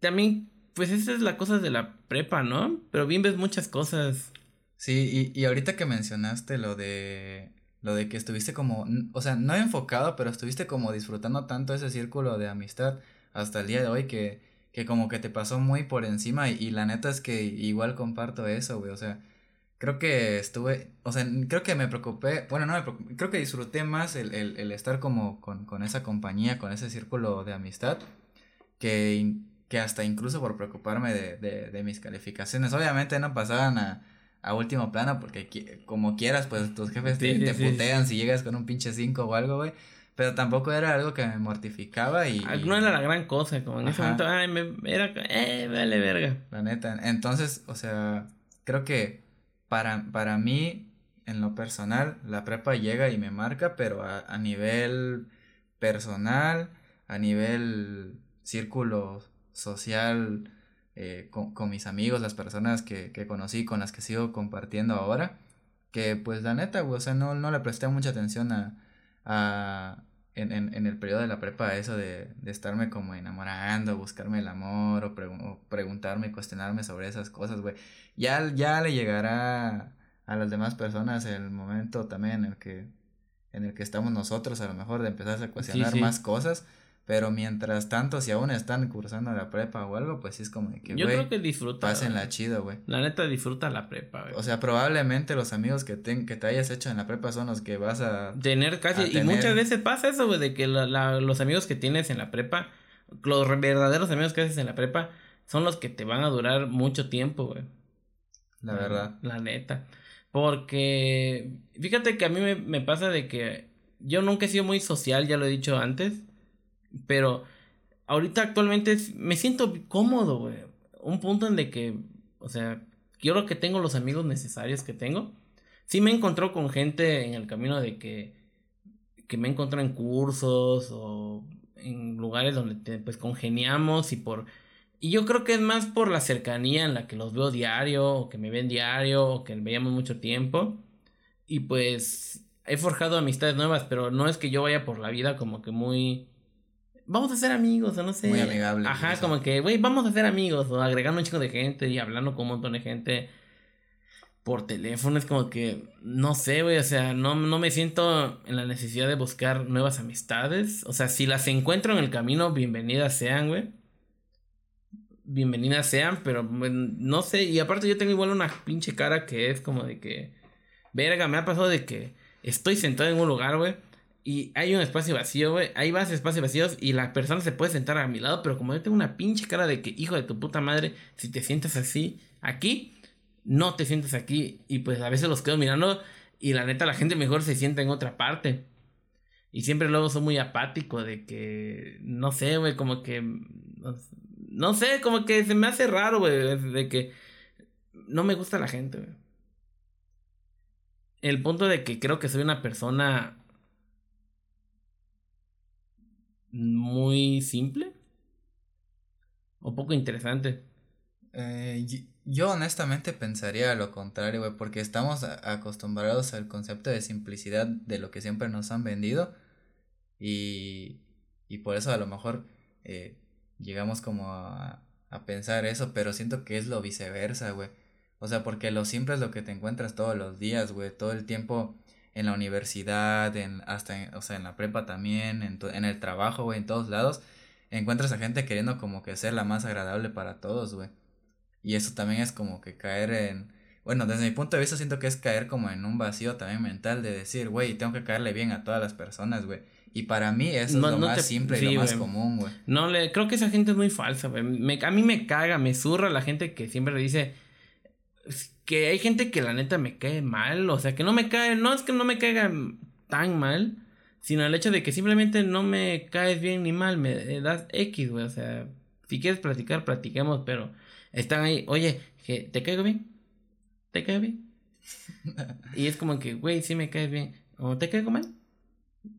también, pues esa es la cosa de la prepa, ¿no? Pero bien ves muchas cosas. Sí, y, y ahorita que mencionaste lo de lo de que estuviste como, o sea, no enfocado, pero estuviste como disfrutando tanto ese círculo de amistad hasta el día de hoy que, que como que te pasó muy por encima y, la neta es que igual comparto eso, güey, o sea, creo que estuve, o sea, creo que me preocupé, bueno, no me preocupé, creo que disfruté más el, el, el estar como con, con, esa compañía, con ese círculo de amistad, que, que hasta incluso por preocuparme de, de, de mis calificaciones. Obviamente no pasaban a, a último plano, porque como quieras, pues tus jefes te, te putean si llegas con un pinche 5 o algo, güey. Pero tampoco era algo que me mortificaba y... No era la gran cosa, como en ese momento, ay, me, era, eh, vale verga. La neta, entonces, o sea, creo que para, para mí, en lo personal, la prepa llega y me marca, pero a, nivel personal, a nivel círculo social, eh, con, con, mis amigos, las personas que, que, conocí, con las que sigo compartiendo ahora, que pues la neta, güey, o sea, no, no le presté mucha atención a, a en, en, en, el periodo de la prepa eso de, de estarme como enamorando, buscarme el amor o, o preguntarme, cuestionarme sobre esas cosas, güey. Ya, ya le llegará a las demás personas el momento también en el que, en el que estamos nosotros, a lo mejor, de empezar a cuestionar más cosas. Pero mientras tanto, si aún están cursando la prepa o algo, pues sí es como que, Yo creo que disfruta. Pásenla chido, güey. La neta disfruta la prepa, güey. O sea, probablemente los amigos que, te, que te hayas hecho en la prepa son los que vas a... Tener casi... Y muchas veces pasa eso, güey, de que la, la, los amigos que tienes en la prepa, los verdaderos amigos que haces en la prepa, son los que te van a durar mucho tiempo, güey. La verdad. La neta. Porque fíjate que a mí me, me pasa de que yo nunca he sido muy social, ya lo he dicho antes. Pero ahorita actualmente me siento cómodo, güey. Un punto en de que, o sea, creo que tengo los amigos necesarios que tengo. Sí me encontró con gente en el camino de que, que me encontró en cursos o en lugares donde pues congeniamos y por... Y yo creo que es más por la cercanía en la que los veo diario, o que me ven diario, o que veíamos mucho tiempo. Y pues he forjado amistades nuevas, pero no es que yo vaya por la vida como que muy vamos a ser amigos, o no sé. Muy amigable. Ajá, como que, güey, vamos a ser amigos, o agregando un chico de gente y hablando con un montón de gente por teléfono. Es como que, no sé, güey, o sea, no, no me siento en la necesidad de buscar nuevas amistades. O sea, si las encuentro en el camino, bienvenidas sean, güey. Bienvenidas sean, pero no sé. Y aparte, yo tengo igual una pinche cara que es como de que, verga, me ha pasado de que estoy sentado en un lugar, güey y hay un espacio vacío, güey. Hay más espacios vacíos y la persona se puede sentar a mi lado, pero como yo tengo una pinche cara de que, hijo de tu puta madre, si te sientas así aquí, no te sientas aquí. Y pues a veces los quedo mirando y la neta la gente mejor se sienta en otra parte. Y siempre luego soy muy apático de que, no sé, güey, como que, no, sé, como que se me hace raro, güey, de que no me gusta la gente, güey. El punto de que creo que soy una persona muy simple o poco interesante. Eh, yo honestamente pensaría lo contrario, güey, porque estamos acostumbrados al concepto de simplicidad de lo que siempre nos han vendido y, y por eso a lo mejor eh, llegamos como a, a pensar eso, pero siento que es lo viceversa, güey. O sea, porque lo simple es lo que te encuentras todos los días, güey, todo el tiempo en la universidad, en, hasta, en, o sea, en la prepa también, en, en el trabajo, güey, en todos lados, encuentras a gente queriendo como que ser la más agradable para todos, güey. Y eso también es como que caer en, bueno, desde mi punto de vista siento que es caer como en un vacío también mental de decir, güey, tengo que caerle bien a todas las personas, güey. Y para mí eso es lo más simple y lo más común, güey. No, le, creo que esa gente es muy falsa, güey. a mí me caga, me zurra la gente que siempre le dice, que hay gente que la neta me cae mal, o sea, que no me cae, no es que no me caiga tan mal, sino el hecho de que simplemente no me caes bien ni mal, me das X, güey, o sea, si quieres platicar, platiquemos, pero están ahí, oye, ¿te caigo bien? ¿Te caigo bien? y es como que, güey, sí me caes bien, ¿o te caigo mal?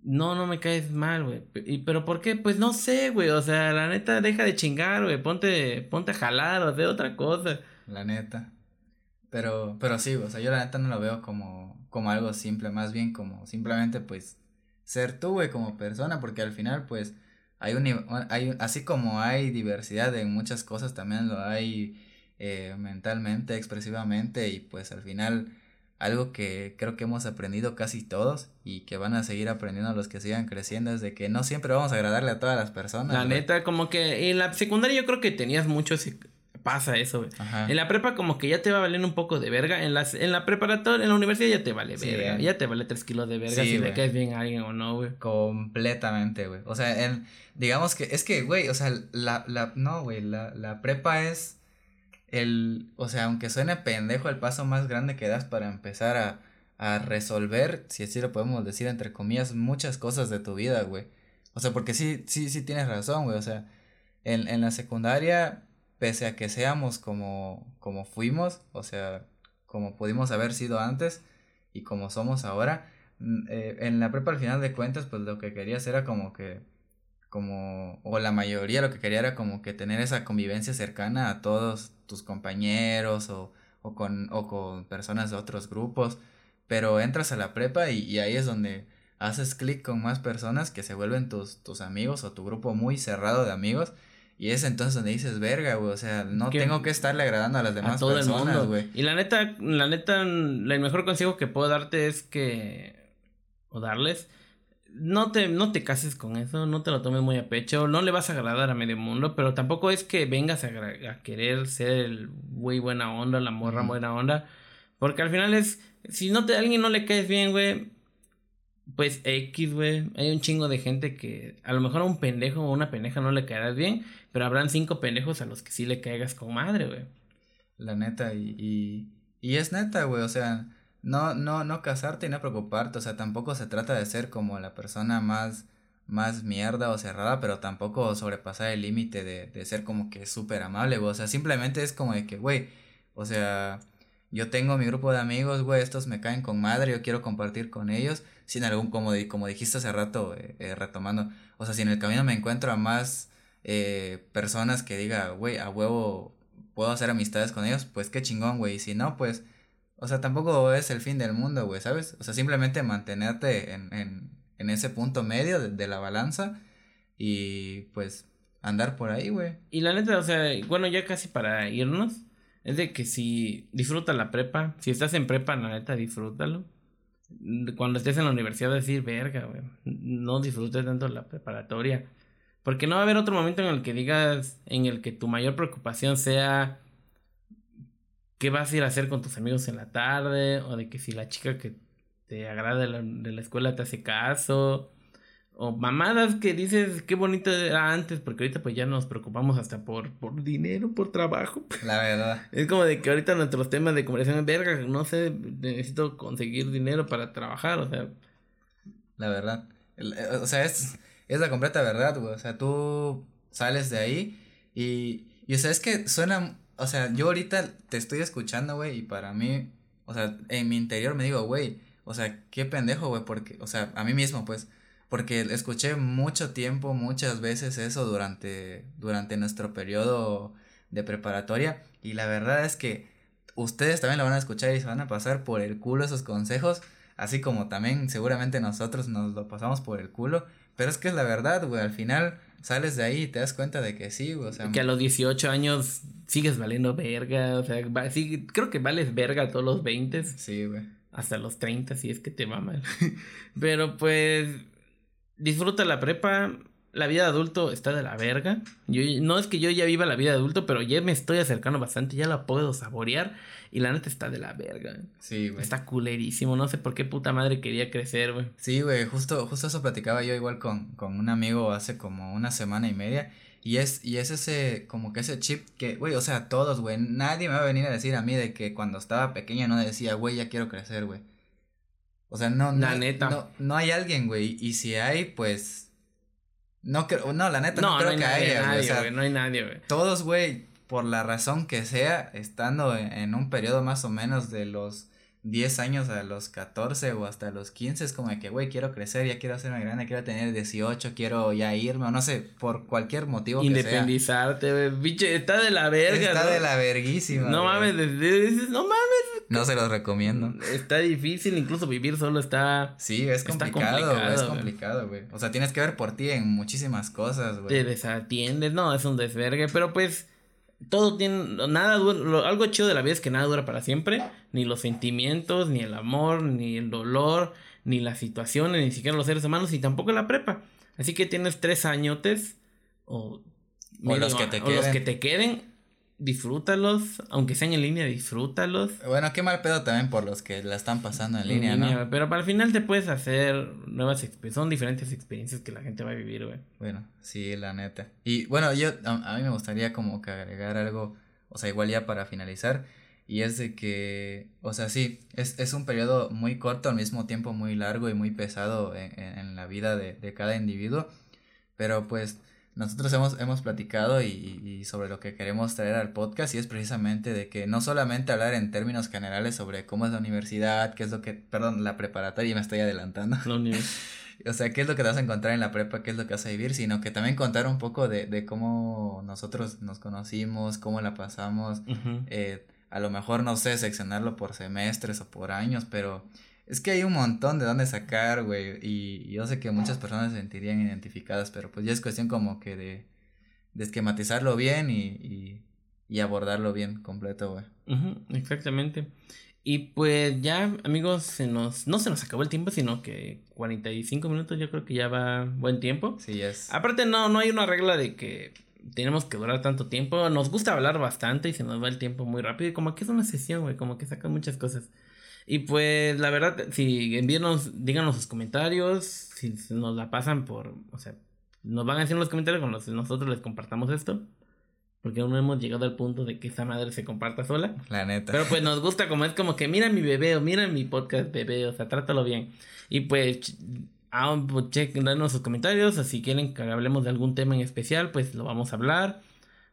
No, no me caes mal, güey. ¿Y pero por qué? Pues no sé, güey. O sea, la neta, deja de chingar, güey. Ponte, ponte a jalar o hacer otra cosa. La neta. Pero, pero sí, o sea, yo la neta no lo veo como, como algo simple, más bien como simplemente pues ser tú, güey, como persona, porque al final pues hay un, hay, así como hay diversidad en muchas cosas, también lo hay eh, mentalmente, expresivamente, y pues al final algo que creo que hemos aprendido casi todos y que van a seguir aprendiendo los que sigan creciendo es de que no siempre vamos a agradarle a todas las personas. La neta, como que en la secundaria yo creo que tenías mucho ese, pasa eso, güey. En la prepa como que ya te va valiendo un poco de verga. En, las, en la preparatoria, en la universidad ya te vale verga. Ya te vale tres kilos de verga si le caes bien a alguien o no, güey. Completamente, güey. O sea, en, digamos que, es que, güey, o sea, la, la, no, güey, la, la prepa es el, o sea, aunque suene pendejo, el paso más grande que das para empezar a, a resolver, si así lo podemos decir, entre comillas, muchas cosas de tu vida, güey. O sea, porque sí, sí, sí tienes razón, güey. O sea, en, en la secundaria pese a que seamos como, como fuimos, o sea, como pudimos haber sido antes y como somos ahora, mm, eh, en la prepa al final de cuentas, pues lo que querías era como que, como, o la mayoría lo que quería era como que tener esa convivencia cercana a todos tus compañeros o, o, con, o con personas de otros grupos, pero entras a la prepa y, y ahí es donde haces clic con más personas que se vuelven tus, tus amigos o tu grupo muy cerrado de amigos y es entonces donde dices, verga, güey, o sea, no tengo que estarle agradando a las demás a todo personas, güey. Y la neta, la neta, el mejor consejo que puedo darte es que, o darles, no te, no te cases con eso, no te lo tomes muy a pecho, no le vas a agradar a medio mundo, pero tampoco es que vengas a, querer ser el güey buena onda, la morra buena onda, porque al final es, si no te, a alguien no le caes bien, güey, pues X, güey. Hay un chingo de gente que a lo mejor a un pendejo o una pendeja no le caerás bien, pero habrán cinco pendejos a los que sí le caigas con madre, güey. La neta, y, y es neta, güey, o sea, no, no, no casarte y no preocuparte, o sea, tampoco se trata de ser como la persona más, más mierda o cerrada, pero tampoco sobrepasar el límite de, de ser como que súper amable, güey, o sea, simplemente es como de que, güey, o sea, yo tengo mi grupo de amigos, güey, estos me caen con madre, yo quiero compartir con ellos, sin algún, como, como dijiste hace rato, eh, eh, retomando, o sea, si en el camino me encuentro a más eh, personas que diga, güey, a huevo puedo hacer amistades con ellos, pues qué chingón, güey, y si no, pues, o sea, tampoco es el fin del mundo, güey, ¿sabes? O sea, simplemente mantenerte en, en, en ese punto medio de, de la balanza y pues andar por ahí, güey. Y la neta, o sea, bueno, ya casi para irnos, es de que si disfruta la prepa, si estás en prepa, la neta, disfrútalo. Cuando estés en la universidad, decir, verga, güey, no disfrutes tanto la preparatoria. Porque no va a haber otro momento en el que digas, en el que tu mayor preocupación sea qué vas a ir a hacer con tus amigos en la tarde, o de que si la chica que te agrada de la, de la escuela te hace caso, o mamadas que dices qué bonito era antes, porque ahorita pues ya nos preocupamos hasta por, por dinero, por trabajo. La verdad. Es como de que ahorita nuestros temas de conversación, verga, no sé, necesito conseguir dinero para trabajar, o sea. La verdad. Eh, o sea, es, es la completa verdad, güey. O sea, tú sales de ahí y, y o sea, es que suena, o sea, yo ahorita te estoy escuchando, güey, y para mí, o sea, en mi interior me digo, güey, o sea, qué pendejo, güey, porque, o sea, a mí mismo, pues, porque escuché mucho tiempo, muchas veces eso durante, durante nuestro periodo de preparatoria y la verdad es que ustedes también lo van a escuchar y se van a pasar por el culo esos consejos, así como también seguramente nosotros nos lo pasamos por el culo, pero es que es la verdad, güey, al final sales de ahí y te das cuenta de que sí, güey, o sea... Que a los 18 años sigues valiendo verga, o sea, sí, creo que vales verga a todos los 20. Sí, güey. Hasta los 30, si es que te va mal. pero pues disfruta la prepa. La vida de adulto está de la verga. Yo, no es que yo ya viva la vida de adulto, pero ya me estoy acercando bastante, ya la puedo saborear. Y la neta está de la verga. Sí, güey. Está culerísimo. No sé por qué puta madre quería crecer, güey. Sí, güey. Justo, justo eso platicaba yo igual con, con un amigo hace como una semana y media. Y es, y es ese, como que ese chip que, güey, o sea, todos, güey. Nadie me va a venir a decir a mí de que cuando estaba pequeño no decía, güey, ya quiero crecer, güey. O sea, no, la no, neta. no, no hay alguien, güey. Y si hay, pues. No creo, no, la neta no, creo no que nadie, haya, nadie. O sea, no hay nadie, güey. todos, güey, por la razón que sea, estando en, en, un periodo más o menos de los 10 años a los 14 o hasta los 15, es como de que, güey, quiero crecer, ya quiero hacerme grande, quiero tener 18, quiero ya irme, o no sé, por cualquier motivo Independizarte, güey, biche, está de la verga, Está ¿no? de la verguísima. No güey. mames, no mames. No se los recomiendo. Está difícil, incluso vivir solo está... Sí, es complicado, güey, es complicado, güey. O sea, tienes que ver por ti en muchísimas cosas, Te güey. desatiendes, no, es un desvergue, pero pues todo tiene, nada dura, lo- algo chido de la vida es que nada dura para siempre, ni los sentimientos, ni el amor, ni el dolor, ni las situaciones, ni siquiera los seres humanos, y tampoco la prepa. Así que tienes tres añotes, o, O los que te o los queden. que te queden, disfrútalos, aunque sean en línea, disfrútalos. Bueno, qué mal pedo también por los que la están pasando en línea, ¿no? Pero para el final te puedes hacer nuevas experiencias, son diferentes experiencias que la gente va a vivir, güey. Bueno, sí, la neta. Y bueno, yo, a, a mí me gustaría como que agregar algo, o sea, igual ya para finalizar, y es de que, o sea, sí, es, es un periodo muy corto, al mismo tiempo muy largo y muy pesado en, en- en la vida de, de cada individuo, pero pues nosotros hemos, hemos platicado y, y sobre lo que queremos traer al podcast y es precisamente de que no solamente hablar en términos generales sobre cómo es la universidad, qué es lo que, perdón, la preparatoria, me estoy adelantando. No, ni- O sea, qué es lo que te vas a encontrar en la prepa, qué es lo que vas a vivir, sino que también contar un poco de, de cómo nosotros nos conocimos, cómo la pasamos, eh, a lo mejor, no sé, seccionarlo por semestres o por años, pero es que hay un montón de dónde sacar, güey, y yo sé que muchas personas se sentirían identificadas, pero pues ya es cuestión como que de, de esquematizarlo bien y, y, y abordarlo bien completo, güey. Exactamente. Y pues ya, amigos, se nos, no se nos acabó el tiempo, sino que 45 minutos yo creo que ya va buen tiempo. Sí, es. Aparte, no, no hay una regla de que tenemos que durar tanto tiempo. Nos gusta hablar bastante y se nos va el tiempo muy rápido. Y como que es una sesión, güey, como que sacan muchas cosas. Y pues, la verdad, si envíenos, díganos sus comentarios, si nos la pasan por, o sea, nos van a decir en los comentarios con los que nosotros les compartamos esto. Porque aún no hemos llegado al punto de que esa madre se comparta sola. La neta. Pero pues nos gusta como es como que mira mi bebé o mira mi podcast bebé, o sea, trátalo bien. Y pues, ah, pues chequen, danos sus comentarios, o si quieren que hablemos de algún tema en especial, pues lo vamos a hablar.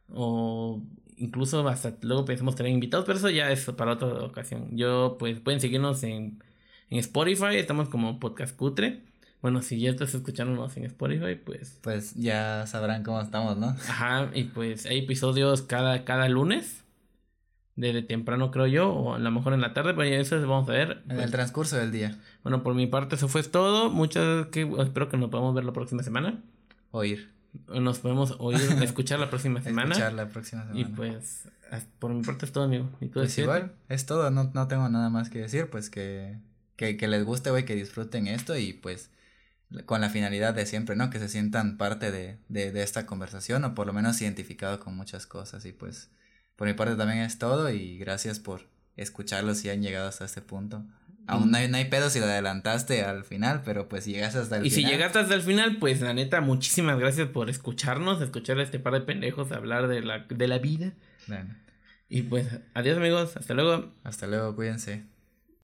O incluso hasta luego pensamos tener invitados, pero eso ya es para otra ocasión. Yo, pues pueden seguirnos en, en Spotify, estamos como Podcast Cutre. Bueno, si ya estás escuchándonos en Spotify, pues... Pues ya sabrán cómo estamos, ¿no? Ajá, y pues hay episodios cada, cada lunes. Desde temprano, creo yo, o a lo mejor en la tarde, pero ya eso vamos a ver. En el transcurso del día. Bueno, por mi parte eso fue todo. Muchas que espero que nos podamos ver la próxima semana. Oír. Nos podemos oír, escuchar la próxima semana. Escuchar la próxima semana. Y pues, por mi parte es todo, amigo. ¿Y tú pues igual, es todo, no, no tengo nada más que decir, pues que, que, que les guste, güey, que disfruten esto y pues con la finalidad de siempre, ¿no? Que se sientan parte de, de, de esta conversación o por lo menos identificado con muchas cosas y pues por mi parte también es todo y gracias por escucharlos si han llegado hasta este punto. Aún no hay, no hay pedo si lo adelantaste al final, pero pues si llegaste hasta el y final. Y si llegaste hasta el final, pues la neta, muchísimas gracias por escucharnos, escuchar a este par de pendejos hablar de la, de la vida. Y pues, adiós amigos, hasta luego. Hasta luego, cuídense.